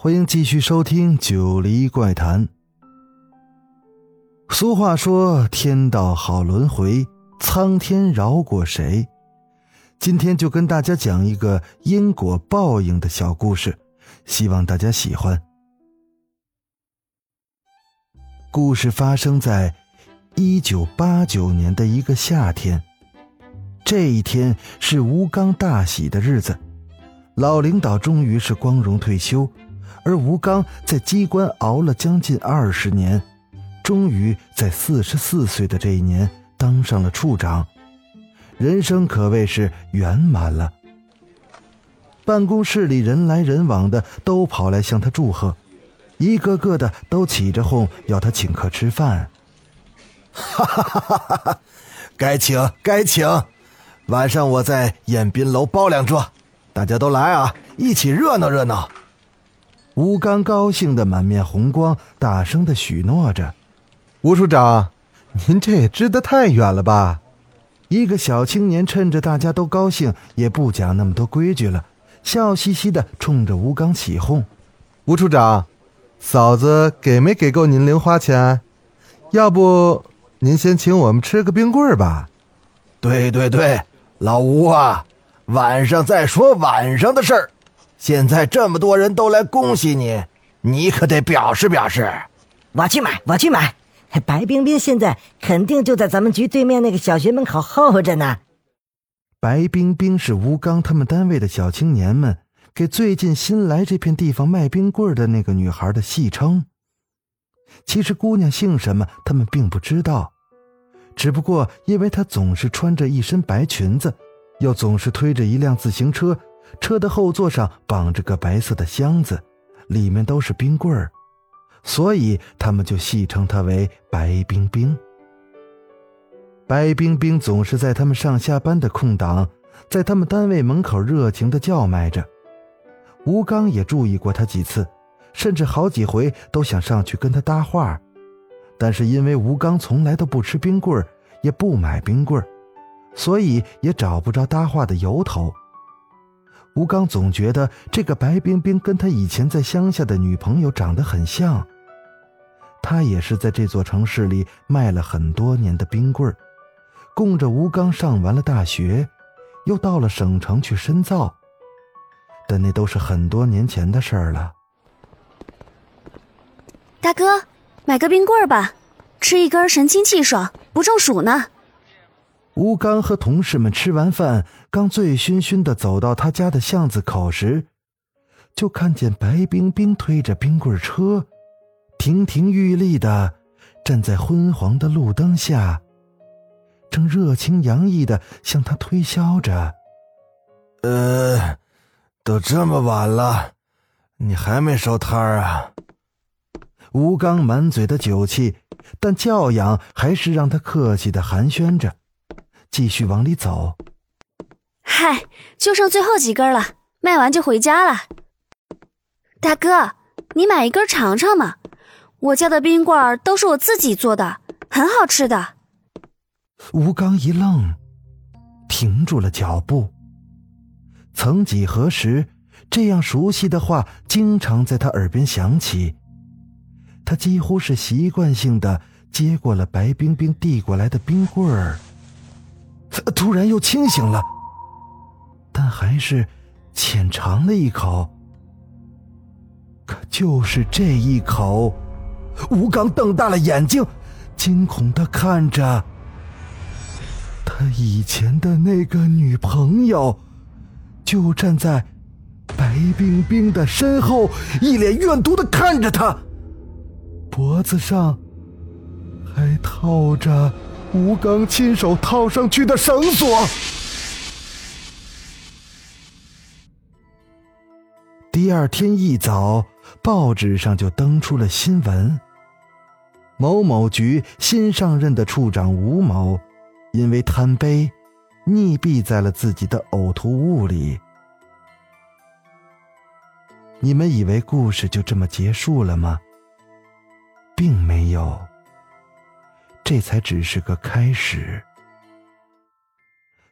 欢迎继续收听《九黎怪谈》。俗话说：“天道好轮回，苍天饶过谁？”今天就跟大家讲一个因果报应的小故事，希望大家喜欢。故事发生在一九八九年的一个夏天。这一天是吴刚大喜的日子，老领导终于是光荣退休，而吴刚在机关熬了将近二十年，终于在四十四岁的这一年当上了处长，人生可谓是圆满了。办公室里人来人往的都跑来向他祝贺，一个个的都起着哄要他请客吃饭。哈哈哈哈哈！该请该请。晚上我在宴宾楼包两桌，大家都来啊，一起热闹热闹。吴刚高兴的满面红光，大声的许诺着：“吴处长，您这也支得太远了吧？”一个小青年趁着大家都高兴，也不讲那么多规矩了，笑嘻嘻的冲着吴刚起哄：“吴处长，嫂子给没给够您零花钱？要不您先请我们吃个冰棍吧？”“对对对。”老吴啊，晚上再说晚上的事儿。现在这么多人都来恭喜你，你可得表示表示。我去买，我去买。白冰冰现在肯定就在咱们局对面那个小学门口候着呢。白冰冰是吴刚他们单位的小青年们给最近新来这片地方卖冰棍的那个女孩的戏称。其实姑娘姓什么，他们并不知道。只不过，因为她总是穿着一身白裙子，又总是推着一辆自行车，车的后座上绑着个白色的箱子，里面都是冰棍儿，所以他们就戏称他为白冰冰。白冰冰总是在他们上下班的空档，在他们单位门口热情的叫卖着。吴刚也注意过他几次，甚至好几回都想上去跟他搭话。但是因为吴刚从来都不吃冰棍儿，也不买冰棍儿，所以也找不着搭话的由头。吴刚总觉得这个白冰冰跟他以前在乡下的女朋友长得很像。他也是在这座城市里卖了很多年的冰棍儿，供着吴刚上完了大学，又到了省城去深造。但那都是很多年前的事儿了。大哥。买个冰棍儿吧，吃一根神清气爽，不中暑呢。吴刚和同事们吃完饭，刚醉醺醺的走到他家的巷子口时，就看见白冰冰推着冰棍车，亭亭玉立的站在昏黄的路灯下，正热情洋溢的向他推销着。呃，都这么晚了，你还没收摊儿啊？吴刚满嘴的酒气，但教养还是让他客气的寒暄着，继续往里走。嗨，就剩最后几根了，卖完就回家了。大哥，你买一根尝尝嘛，我家的冰棍都是我自己做的，很好吃的。吴刚一愣，停住了脚步。曾几何时，这样熟悉的话经常在他耳边响起。他几乎是习惯性的接过了白冰冰递过来的冰棍儿，突然又清醒了，但还是浅尝了一口。可就是这一口，吴刚瞪大了眼睛，惊恐的看着他以前的那个女朋友，就站在白冰冰的身后，一脸怨毒的看着他。脖子上还套着吴刚亲手套上去的绳索。第二天一早，报纸上就登出了新闻：某某局新上任的处长吴某，因为贪杯，溺毙在了自己的呕吐物里。你们以为故事就这么结束了吗？并没有，这才只是个开始。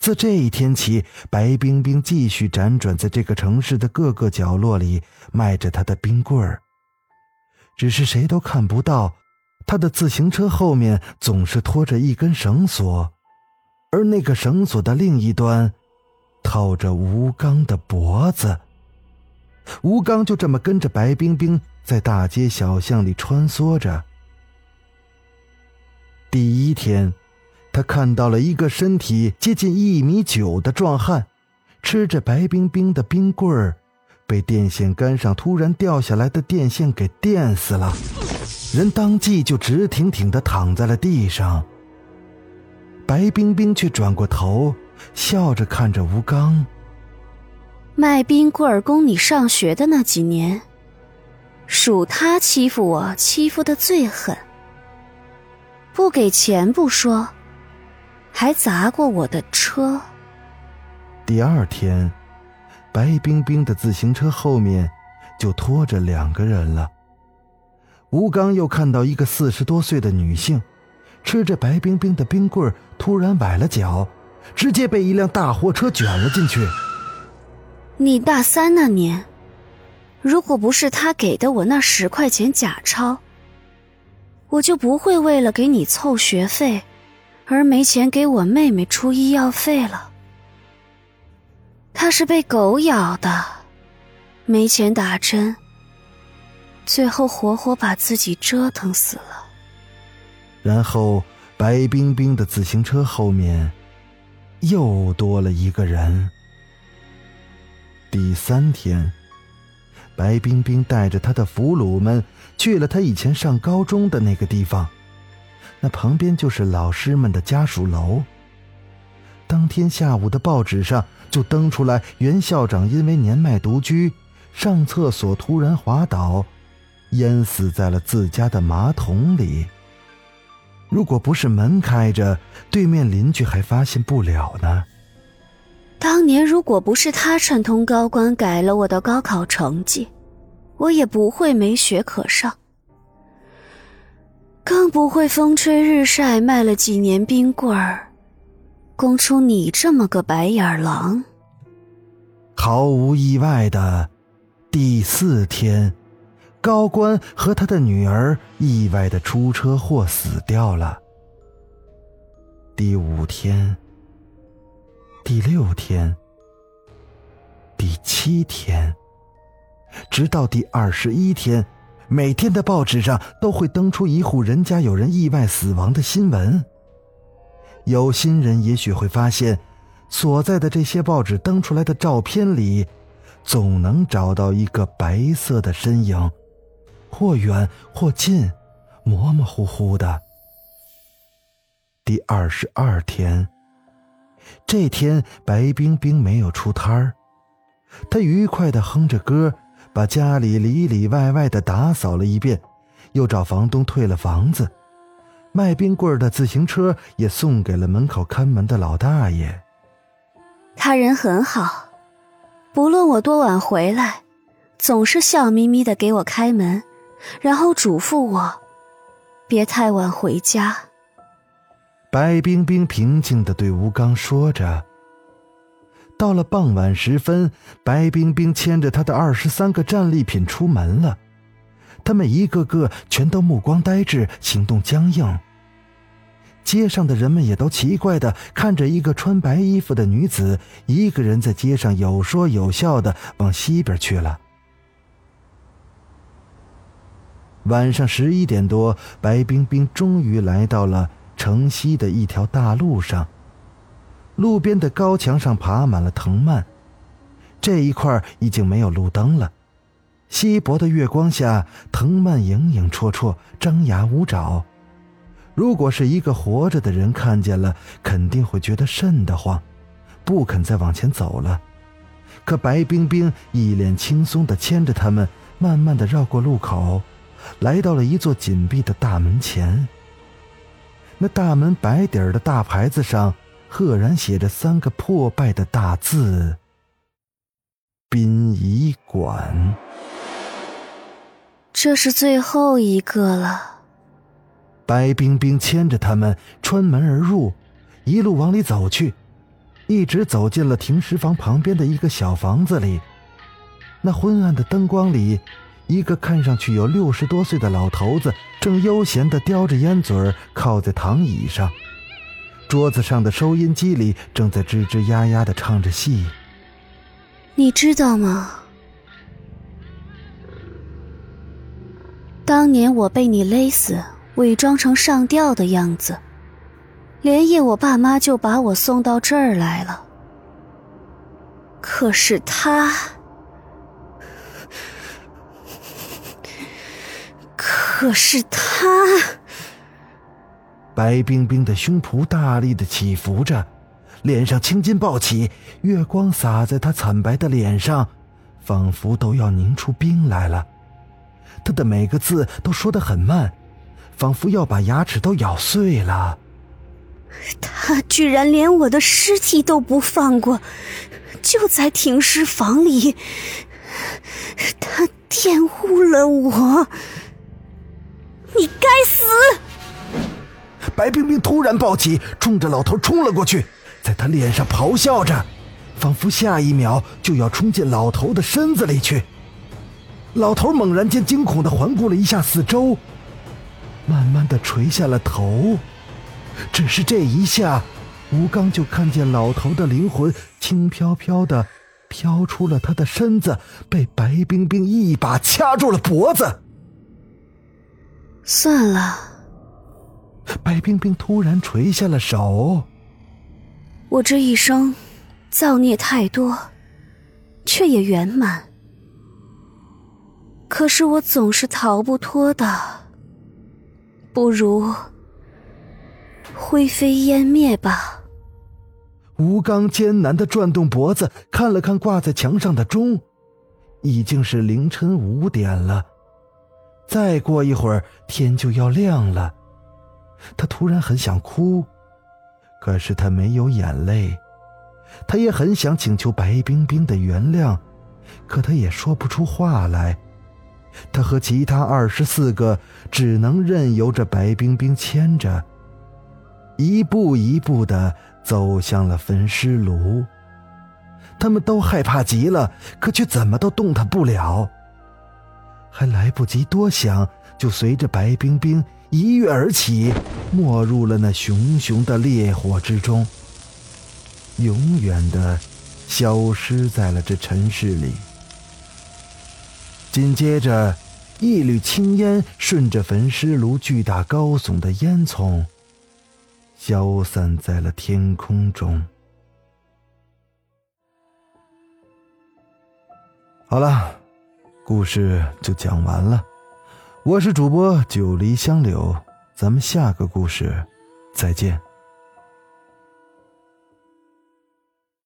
自这一天起，白冰冰继续辗转在这个城市的各个角落里，卖着她的冰棍儿。只是谁都看不到，她的自行车后面总是拖着一根绳索，而那个绳索的另一端，套着吴刚的脖子。吴刚就这么跟着白冰冰在大街小巷里穿梭着。第一天。他看到了一个身体接近一米九的壮汉，吃着白冰冰的冰棍儿，被电线杆上突然掉下来的电线给电死了，人当即就直挺挺的躺在了地上。白冰冰却转过头，笑着看着吴刚：“卖冰棍儿供你上学的那几年，属他欺负我欺负的最狠，不给钱不说。”还砸过我的车。第二天，白冰冰的自行车后面就拖着两个人了。吴刚又看到一个四十多岁的女性，吃着白冰冰的冰棍突然崴了脚，直接被一辆大货车卷了进去。你大三那年，如果不是他给的我那十块钱假钞，我就不会为了给你凑学费。而没钱给我妹妹出医药费了，她是被狗咬的，没钱打针，最后活活把自己折腾死了。然后，白冰冰的自行车后面又多了一个人。第三天，白冰冰带着她的俘虏们去了她以前上高中的那个地方。那旁边就是老师们的家属楼。当天下午的报纸上就登出来，袁校长因为年迈独居，上厕所突然滑倒，淹死在了自家的马桶里。如果不是门开着，对面邻居还发现不了呢。当年如果不是他串通高官改了我的高考成绩，我也不会没学可上。更不会风吹日晒卖了几年冰棍儿，供出你这么个白眼狼。毫无意外的，第四天，高官和他的女儿意外的出车祸死掉了。第五天，第六天，第七天，直到第二十一天。每天的报纸上都会登出一户人家有人意外死亡的新闻。有心人也许会发现，所在的这些报纸登出来的照片里，总能找到一个白色的身影，或远或近，模模糊糊的。第二十二天，这天白冰冰没有出摊儿，她愉快的哼着歌。把家里里里外外的打扫了一遍，又找房东退了房子，卖冰棍的自行车也送给了门口看门的老大爷。他人很好，不论我多晚回来，总是笑眯眯的给我开门，然后嘱咐我别太晚回家。白冰冰平静的对吴刚说着。到了傍晚时分，白冰冰牵着她的二十三个战利品出门了。他们一个个全都目光呆滞，行动僵硬。街上的人们也都奇怪的看着一个穿白衣服的女子，一个人在街上有说有笑的往西边去了。晚上十一点多，白冰冰终于来到了城西的一条大路上。路边的高墙上爬满了藤蔓，这一块已经没有路灯了。稀薄的月光下，藤蔓影影绰绰，张牙舞爪。如果是一个活着的人看见了，肯定会觉得瘆得慌，不肯再往前走了。可白冰冰一脸轻松地牵着他们，慢慢的绕过路口，来到了一座紧闭的大门前。那大门白底儿的大牌子上，赫然写着三个破败的大字：“殡仪馆。”这是最后一个了。白冰冰牵着他们穿门而入，一路往里走去，一直走进了停尸房旁边的一个小房子里。那昏暗的灯光里，一个看上去有六十多岁的老头子正悠闲地叼着烟嘴儿，靠在躺椅上。桌子上的收音机里正在吱吱呀呀的唱着戏。你知道吗？当年我被你勒死，伪装成上吊的样子，连夜我爸妈就把我送到这儿来了。可是他，可是他，白冰冰的胸脯大力的起伏着，脸上青筋暴起，月光洒在她惨白的脸上，仿佛都要凝出冰来了。他的每个字都说得很慢，仿佛要把牙齿都咬碎了。他居然连我的尸体都不放过，就在停尸房里，他玷污了我。你该死！白冰冰突然暴起，冲着老头冲了过去，在他脸上咆哮着，仿佛下一秒就要冲进老头的身子里去。老头猛然间惊恐的环顾了一下四周，慢慢的垂下了头。只是这一下，吴刚就看见老头的灵魂轻飘飘的飘出了他的身子，被白冰冰一把掐住了脖子。算了，白冰冰突然垂下了手。我这一生造孽太多，却也圆满。可是我总是逃不脱的，不如灰飞烟灭吧。吴刚艰难的转动脖子，看了看挂在墙上的钟，已经是凌晨五点了。再过一会儿天就要亮了。他突然很想哭，可是他没有眼泪。他也很想请求白冰冰的原谅，可他也说不出话来。他和其他二十四个只能任由着白冰冰牵着，一步一步的走向了焚尸炉。他们都害怕极了，可却怎么都动弹不了。还来不及多想，就随着白冰冰一跃而起，没入了那熊熊的烈火之中，永远的消失在了这尘世里。紧接着，一缕青烟顺着焚尸炉巨大高耸的烟囱，消散在了天空中。好了，故事就讲完了。我是主播九黎香柳，咱们下个故事再见。